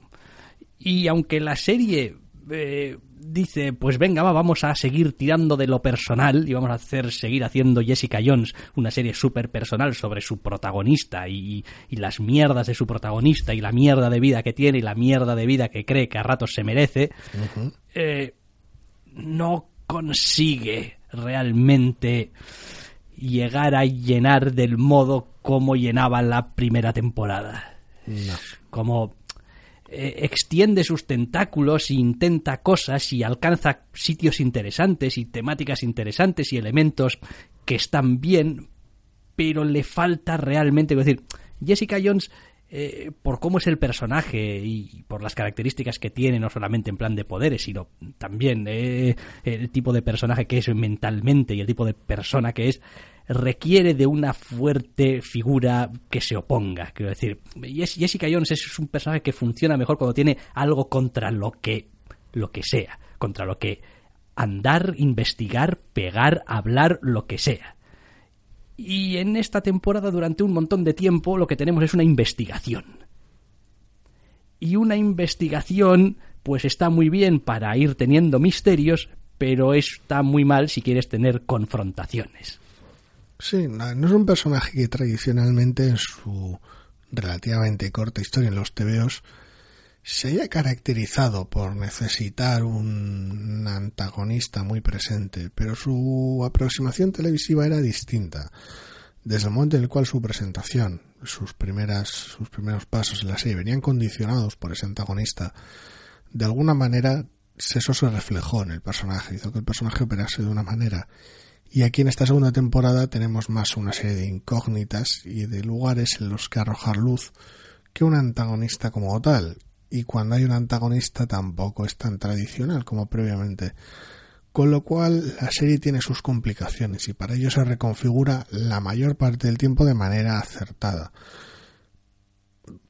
Y aunque la serie eh, dice, pues venga, va, vamos a seguir tirando de lo personal y vamos a hacer seguir haciendo Jessica Jones una serie súper personal sobre su protagonista y, y las mierdas de su protagonista y la mierda de vida que tiene y la mierda de vida que cree que a ratos se merece, eh, no consigue realmente llegar a llenar del modo como llenaba la primera temporada. No. Como eh, extiende sus tentáculos e intenta cosas y alcanza sitios interesantes y temáticas interesantes y elementos que están bien, pero le falta realmente. Es decir, Jessica Jones eh, por cómo es el personaje y por las características que tiene, no solamente en plan de poderes, sino también eh, el tipo de personaje que es mentalmente y el tipo de persona que es, requiere de una fuerte figura que se oponga. Quiero decir, Jessica Jones es un personaje que funciona mejor cuando tiene algo contra lo que, lo que sea, contra lo que andar, investigar, pegar, hablar, lo que sea. Y en esta temporada, durante un montón de tiempo, lo que tenemos es una investigación. Y una investigación, pues está muy bien para ir teniendo misterios, pero está muy mal si quieres tener confrontaciones. Sí, no, es un personaje que tradicionalmente en su relativamente corta historia en los TVOs se haya caracterizado por necesitar un antagonista muy presente, pero su aproximación televisiva era distinta. Desde el momento en el cual su presentación, sus primeras, sus primeros pasos en la serie venían condicionados por ese antagonista, de alguna manera eso se reflejó en el personaje, hizo que el personaje operase de una manera. Y aquí en esta segunda temporada tenemos más una serie de incógnitas y de lugares en los que arrojar luz que un antagonista como tal y cuando hay un antagonista tampoco es tan tradicional como previamente. Con lo cual la serie tiene sus complicaciones y para ello se reconfigura la mayor parte del tiempo de manera acertada.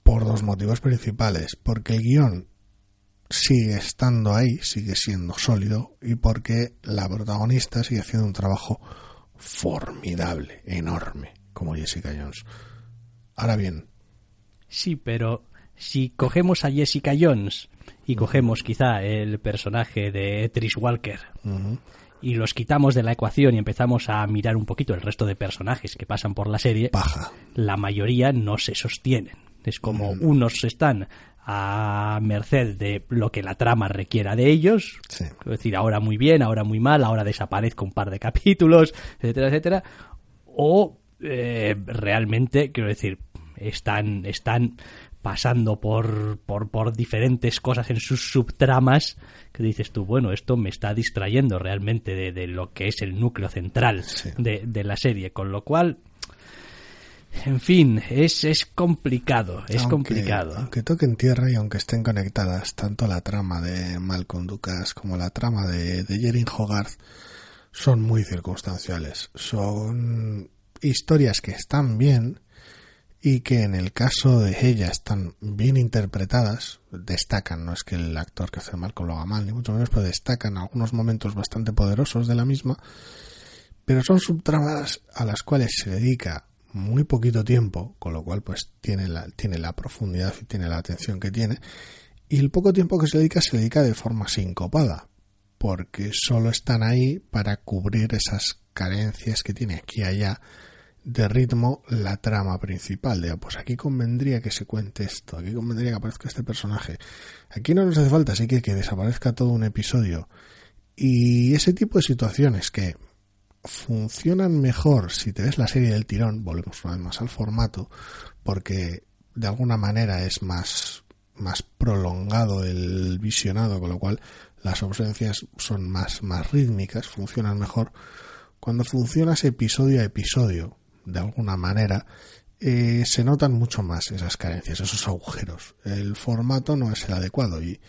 Por dos motivos principales. Porque el guion sigue estando ahí, sigue siendo sólido y porque la protagonista sigue haciendo un trabajo formidable, enorme, como Jessica Jones. Ahora bien. Sí, pero si cogemos a Jessica Jones y cogemos quizá el personaje de Trish Walker y los quitamos de la ecuación y empezamos a mirar un poquito el resto de personajes que pasan por la serie, la mayoría no se sostienen. Es como unos están a merced de lo que la trama requiera de ellos. Es decir, ahora muy bien, ahora muy mal, ahora desaparezco un par de capítulos, etcétera, etcétera. O eh, realmente, quiero decir, están, están pasando por, por, por, diferentes cosas en sus subtramas que dices tú, bueno, esto me está distrayendo realmente de, lo que es el núcleo central de, la serie, con lo cual, en fin, es, es complicado, es complicado. Aunque toquen tierra y aunque estén conectadas tanto la trama de Malcolm Ducas como la trama de, de Jerin Hogarth, son muy circunstanciales, son historias que están bien, y que en el caso de ella están bien interpretadas, destacan, no es que el actor que hace Malcolm lo haga mal, ni mucho menos, pero destacan algunos momentos bastante poderosos de la misma, pero son subtramas a las cuales se dedica muy poquito tiempo, con lo cual pues tiene la, tiene la profundidad y tiene la atención que tiene, y el poco tiempo que se dedica se dedica de forma sincopada, porque solo están ahí para cubrir esas carencias que tiene aquí y allá de ritmo la trama principal. De, pues aquí convendría que se cuente esto, aquí convendría que aparezca este personaje. Aquí no nos hace falta, así que que desaparezca todo un episodio. Y ese tipo de situaciones que funcionan mejor si te ves la serie del tirón, volvemos una vez más al formato, porque de alguna manera es más, más prolongado el visionado, con lo cual las ausencias son más, más rítmicas, funcionan mejor. Cuando funcionas episodio a episodio, de alguna manera, eh, se notan mucho más esas carencias, esos agujeros. El formato no es el adecuado y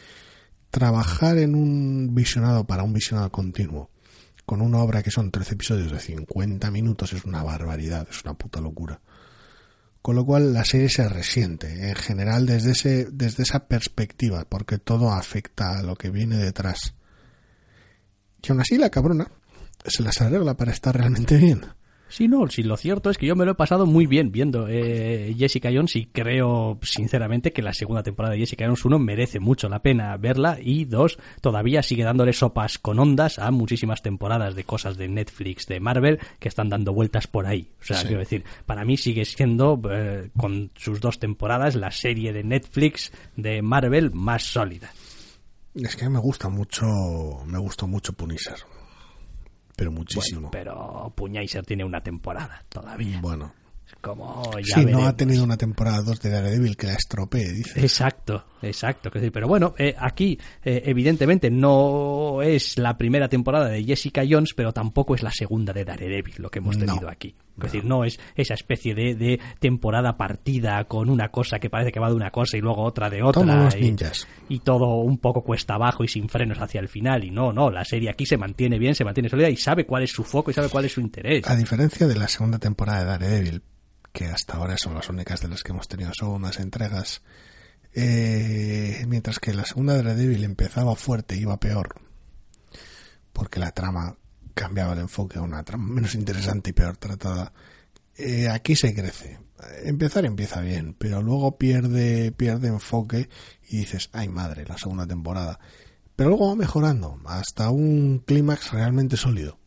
trabajar en un visionado para un visionado continuo con una obra que son 13 episodios de 50 minutos es una barbaridad, es una puta locura. Con lo cual la serie se resiente en general desde, ese, desde esa perspectiva, porque todo afecta a lo que viene detrás. Y aún así la cabrona se las arregla para estar realmente bien. Sí, no, sí, lo cierto es que yo me lo he pasado muy bien viendo eh, Jessica Jones y creo sinceramente que la segunda temporada de Jessica Jones, uno, merece mucho la pena verla y dos, todavía sigue dándole sopas con ondas a muchísimas temporadas de cosas de Netflix, de Marvel, que están dando vueltas por ahí. O sea, quiero decir, para mí sigue siendo, eh, con sus dos temporadas, la serie de Netflix de Marvel más sólida. Es que me gusta mucho, me gustó mucho Punisher pero muchísimo. pero Puñaiser tiene una temporada todavía. Bueno. Como ya sí, no ha tenido una temporada 2 de Daredevil que la estropee, dice. Exacto, exacto. Pero bueno, eh, aquí eh, evidentemente no es la primera temporada de Jessica Jones, pero tampoco es la segunda de Daredevil lo que hemos tenido aquí. Es decir, no es esa especie de, de, temporada partida con una cosa que parece que va de una cosa y luego otra de otra. Y, ninjas. y todo un poco cuesta abajo y sin frenos hacia el final. Y no, no, la serie aquí se mantiene bien, se mantiene sólida y sabe cuál es su foco y sabe cuál es su interés. A diferencia de la segunda temporada de Daredevil, que hasta ahora son las únicas de las que hemos tenido segundas entregas, eh, mientras que la segunda de Daredevil empezaba fuerte y iba peor, porque la trama cambiaba el enfoque a una trama menos interesante y peor tratada. Eh, aquí se crece. Empezar empieza bien, pero luego pierde, pierde enfoque y dices, ay madre, la segunda temporada. Pero luego va mejorando hasta un clímax realmente sólido.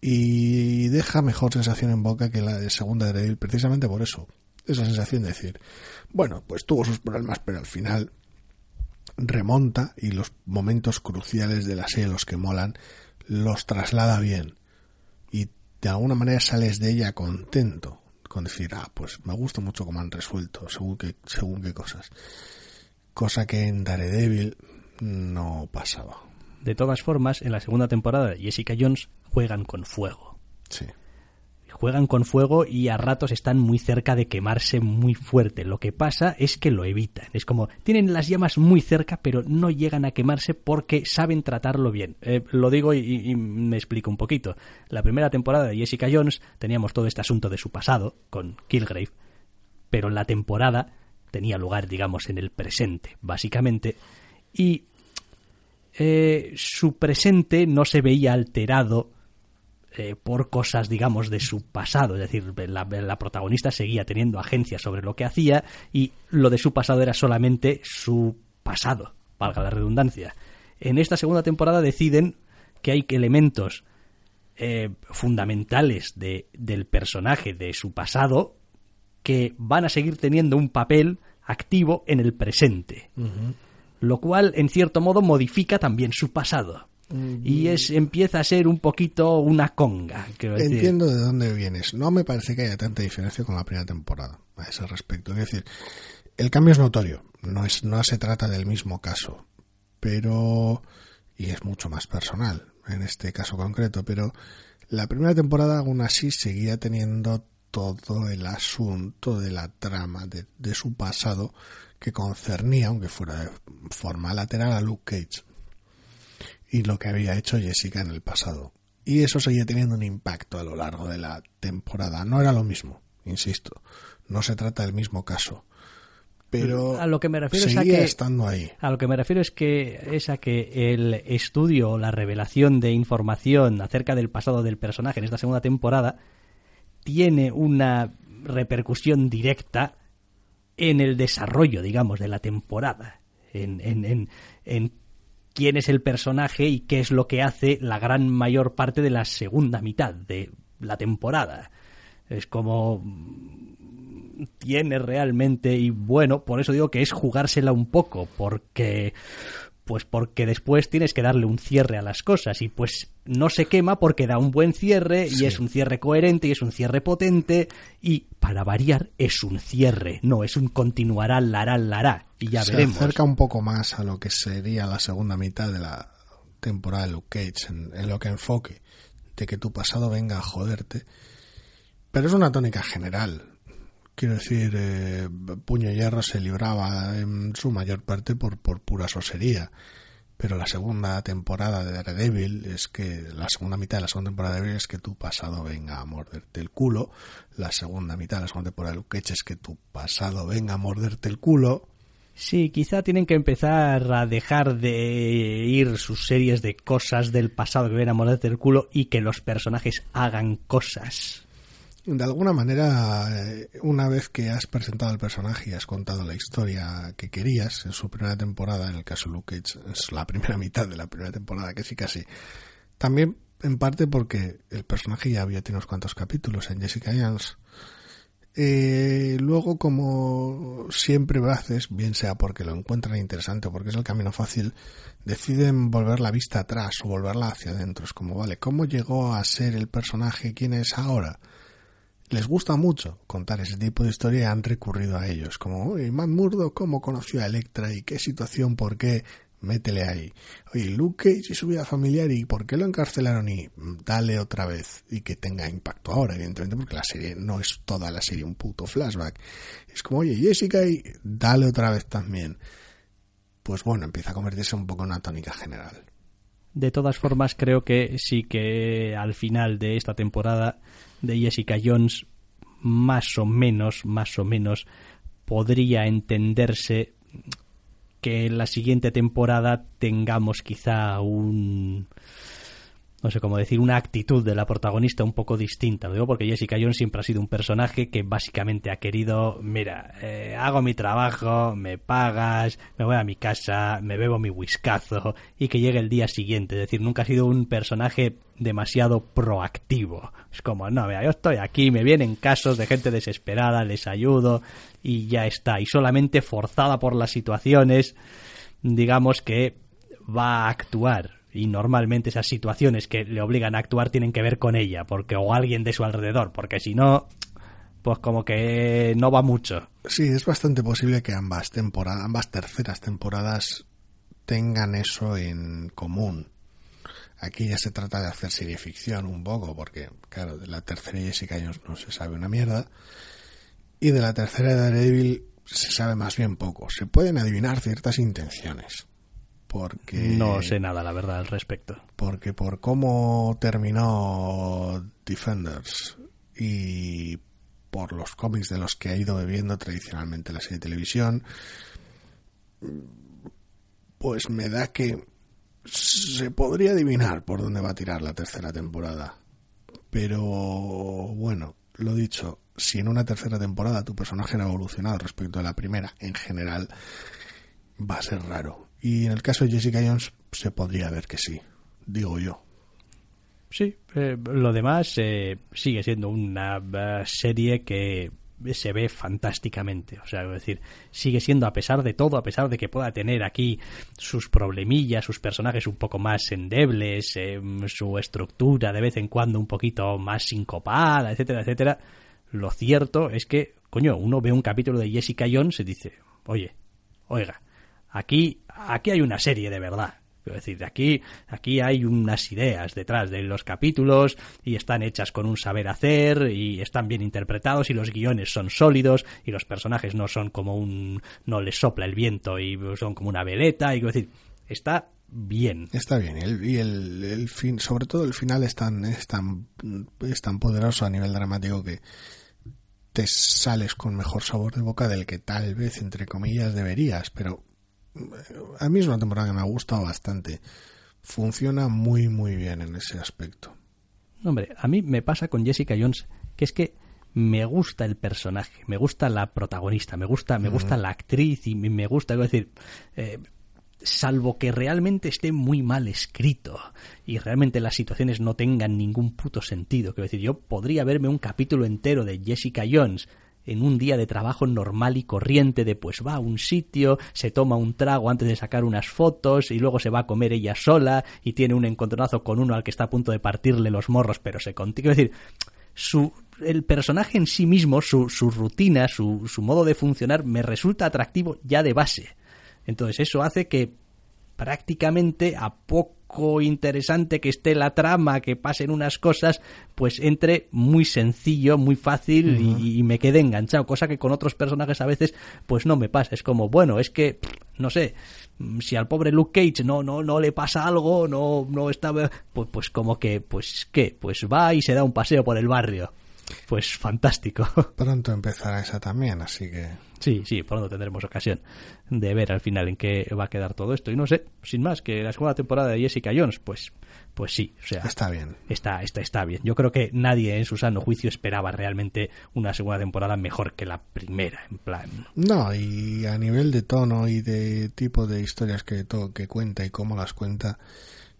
Y deja mejor sensación en boca que la de segunda de Daredevil, precisamente por eso. Esa sensación de decir, bueno, pues tuvo sus problemas, pero al final remonta y los momentos cruciales de la serie, los que molan, los traslada bien. Y de alguna manera sales de ella contento con decir ah pues me gusta mucho cómo han resuelto según qué según qué cosas cosa que en Daredevil no pasaba. De todas formas en la segunda temporada Jessica Jones juegan con fuego. Sí juegan con fuego y a ratos están muy cerca de quemarse muy fuerte. Lo que pasa es que lo evitan. Es como tienen las llamas muy cerca, pero no llegan a quemarse porque saben tratarlo bien. Eh, lo digo y, me explico un poquito. La primera temporada de Jessica Jones teníamos todo este asunto de su pasado con Kilgrave, pero la temporada tenía lugar, digamos, en el presente, básicamente, y eh, su presente no se veía alterado eh, por cosas, digamos, de su pasado. Es decir, la, la, protagonista seguía teniendo agencia sobre lo que hacía y lo de su pasado era solamente su pasado, valga la redundancia. En esta segunda temporada deciden que hay elementos eh, fundamentales de, del personaje, de su pasado, que van a seguir teniendo un papel activo en el presente. Uh -huh. Lo cual, en cierto modo, modifica también su pasado y es empieza a ser un poquito una conga. Entiendo de dónde vienes. No me parece que haya tanta diferencia con la primera temporada a ese respecto. Es decir, el cambio es notorio. No es no se trata del mismo caso, pero y es mucho más personal en este caso concreto. Pero la primera temporada aún así seguía teniendo todo el asunto de la trama de, de su pasado que concernía, aunque fuera de forma lateral, a Luke Cage y lo que había hecho Jessica en el pasado. Y eso seguía teniendo un impacto a lo largo de la temporada. No era lo mismo, insisto. No se trata del mismo caso. Pero a lo que me refiero es a que, estando ahí. A lo que me refiero es que es a que el estudio, la revelación de información acerca del pasado del personaje en esta segunda temporada tiene una repercusión directa en el desarrollo, digamos, de la temporada. En, en, en, en quién es el personaje y qué es lo que hace la gran mayor parte de la segunda mitad de la temporada. Es como tiene realmente y bueno, por eso digo que es jugársela un poco porque pues porque después tienes que darle un cierre a las cosas y pues no se quema porque da un buen cierre y sí. es un cierre coherente y es un cierre potente y para variar es un cierre, no es un continuará, lará, lará y ya se veremos. Se acerca un poco más a lo que sería la segunda mitad de la temporada de Luke Cage en, en lo que enfoque de que tu pasado venga a joderte pero es una tónica general quiero decir, eh, Puño Hierro se libraba en su mayor parte por, pura sosería. Pero la segunda temporada de Daredevil es que, la segunda mitad de la segunda temporada de Daredevil es que tu pasado venga a morderte el culo. La segunda mitad de la segunda temporada de Luke es que tu pasado venga a morderte el culo. Sí, quizá tienen que empezar a dejar de ir sus series de cosas del pasado que vienen a morderte el culo y que los personajes hagan cosas de alguna manera, eh, una vez que has presentado al personaje y has contado la historia que querías en su primera temporada, en el caso Luke Cage, es la primera mitad de la primera temporada, que sí casi. También, en parte, porque el personaje ya había tenido unos cuantos capítulos en Jessica Jones. Eh, luego, como siempre lo haces, bien sea porque lo encuentran interesante o porque es el camino fácil, deciden volver la vista atrás o volverla hacia adentro. Es como, vale, ¿cómo llegó a ser el personaje? ¿Quién es ahora? Les gusta mucho contar ese tipo de historia y han recurrido a ellos, como Matt Murdock, cómo conoció a Electra y qué situación, por qué métele ahí. Oye, Luke Cage y su vida familiar y por qué lo encarcelaron y dale otra vez y que tenga impacto ahora, evidentemente, porque la serie no es toda la serie un puto flashback. Es como, oye, Jessica y dale otra vez también. Pues bueno, empieza a convertirse un poco en una tónica general. De todas formas, creo que sí que al final de esta temporada de Jessica Jones, más o menos, más o menos, podría entenderse que en la siguiente temporada tengamos quizá un no sé cómo decir, una actitud de la protagonista un poco distinta. Lo digo porque Jessica Jones siempre ha sido un personaje que básicamente ha querido, mira, eh, hago mi trabajo, me pagas, me voy a mi casa, me bebo mi whiskazo y que llegue el día siguiente. Es decir, nunca ha sido un personaje demasiado proactivo. Es como, no, mira, yo estoy aquí, me vienen casos de gente desesperada, les ayudo y ya está. Y solamente forzada por las situaciones, digamos que va a actuar y normalmente esas situaciones que le obligan a actuar tienen que ver con ella, porque o alguien de su alrededor, porque si no, pues como que no va mucho. Sí, es bastante posible que ambas temporadas, ambas terceras temporadas tengan eso en común. Aquí ya se trata de hacer serie ficción un poco, porque claro, de la tercera Jessica no se sabe una mierda, y de la tercera de Daredevil se sabe más bien poco. Se pueden adivinar ciertas intenciones porque no sé nada la verdad al respecto. porque por cómo terminó Defenders y por los cómics de los que ha ido bebiendo tradicionalmente la serie de televisión pues me da que se podría adivinar por dónde va a tirar la tercera temporada. Pero bueno lo dicho si en una tercera temporada tu personaje no ha evolucionado respecto a la primera en general va a ser raro y en el caso de Jessica Jones se podría ver que sí, digo yo. Sí, eh, lo demás eh, sigue siendo una eh, serie que se ve fantásticamente. O sea, es decir, sigue siendo a pesar de todo, a pesar de que pueda tener aquí sus problemillas, sus personajes un poco más endebles, su estructura de vez en cuando un poquito más sincopada, etcétera, etcétera. Lo cierto es que, coño, uno ve un capítulo de Jessica Jones y dice, oye, oiga, Aquí, aquí hay una serie de verdad. Es decir, aquí, aquí hay unas ideas detrás de los capítulos y están hechas con un saber hacer y están bien interpretados y los guiones son sólidos y los personajes no son como un... no les sopla el viento y son como una veleta y decir, está bien. Está bien y el, el, fin, sobre todo el final es tan, es tan, es tan poderoso a nivel dramático que te sales con mejor sabor de boca del que tal vez entre comillas deberías, pero a mí es una temporada que me ha gustado bastante. Funciona muy, muy bien en ese aspecto. Hombre, a mí me pasa con Jessica Jones que es que me gusta el personaje, me gusta la protagonista, me gusta, me gusta la actriz y me gusta, es decir, eh, salvo que realmente esté muy mal escrito y realmente las situaciones no tengan ningún puto sentido. Quiero decir, yo podría verme un capítulo entero de Jessica Jones en un día de trabajo normal y corriente de pues va a un sitio, se toma un trago antes de sacar unas fotos y luego se va a comer ella sola y tiene un encontronazo con uno al que está a punto de partirle los morros, pero se contigo. Es decir, su, el personaje en sí mismo, su, su rutina, su, su modo de funcionar me resulta atractivo ya de base. Entonces eso hace que prácticamente a poco interesante que esté la trama, que pasen unas cosas, pues entre muy sencillo, muy fácil y, me quede enganchado, cosa que con otros personajes a veces pues no me pasa, es como, bueno, es que no sé, si al pobre Luke Cage no no no le pasa algo, no no está pues pues como que pues qué, pues va y se da un paseo por el barrio. Pues fantástico. Pronto empezará esa también, así que Sí, sí, pronto tendremos ocasión de ver al final en qué va a quedar todo esto. Y no sé, sin más, que la segunda temporada de Jessica Jones, pues, pues sí, o sea, está bien. Está, está, está bien. Yo creo que nadie en su sano juicio esperaba realmente una segunda temporada mejor que la primera, en plan. No, y a nivel de tono y de tipo de historias que, todo, que cuenta y cómo las cuenta,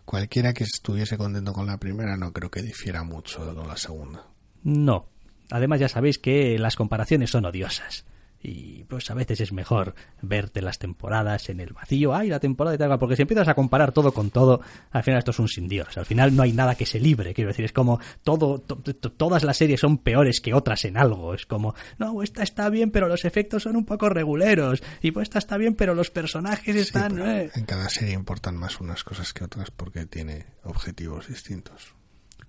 cualquiera que estuviese contento con la primera no creo que difiera mucho con la segunda. No. Además ya sabéis que las comparaciones son odiosas y pues a veces es mejor verte las temporadas en el vacío, ay, la temporada de tal, porque si empiezas a comparar todo con todo, al final esto es un sin Dios, al final no hay nada que se libre, quiero decir, es como todo, todas las series son peores que otras en algo, es como, no, esta está bien, pero los efectos son un poco reguleros, y pues esta está bien, pero los personajes están... Eh". En cada serie importan más unas cosas que otras porque tiene objetivos distintos.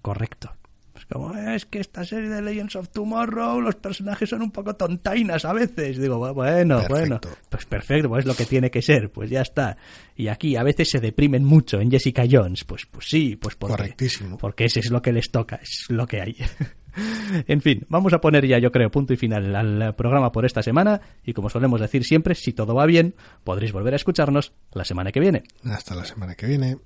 Correcto. Como, es que esta serie de Legends of Tomorrow, los personajes son un poco tontainas a veces. Digo, bueno, bueno, pues perfecto, pues es lo que tiene que ser, pues ya está. Y aquí a veces se deprimen mucho en Jessica Jones, pues, pues sí, pues porque, Correctísimo. porque ese es lo que les toca, es lo que hay. en fin, vamos a poner ya, yo creo, punto y final al programa por esta semana. Y como solemos decir siempre, si todo va bien, podréis volver a escucharnos la semana que viene. Hasta la semana que viene.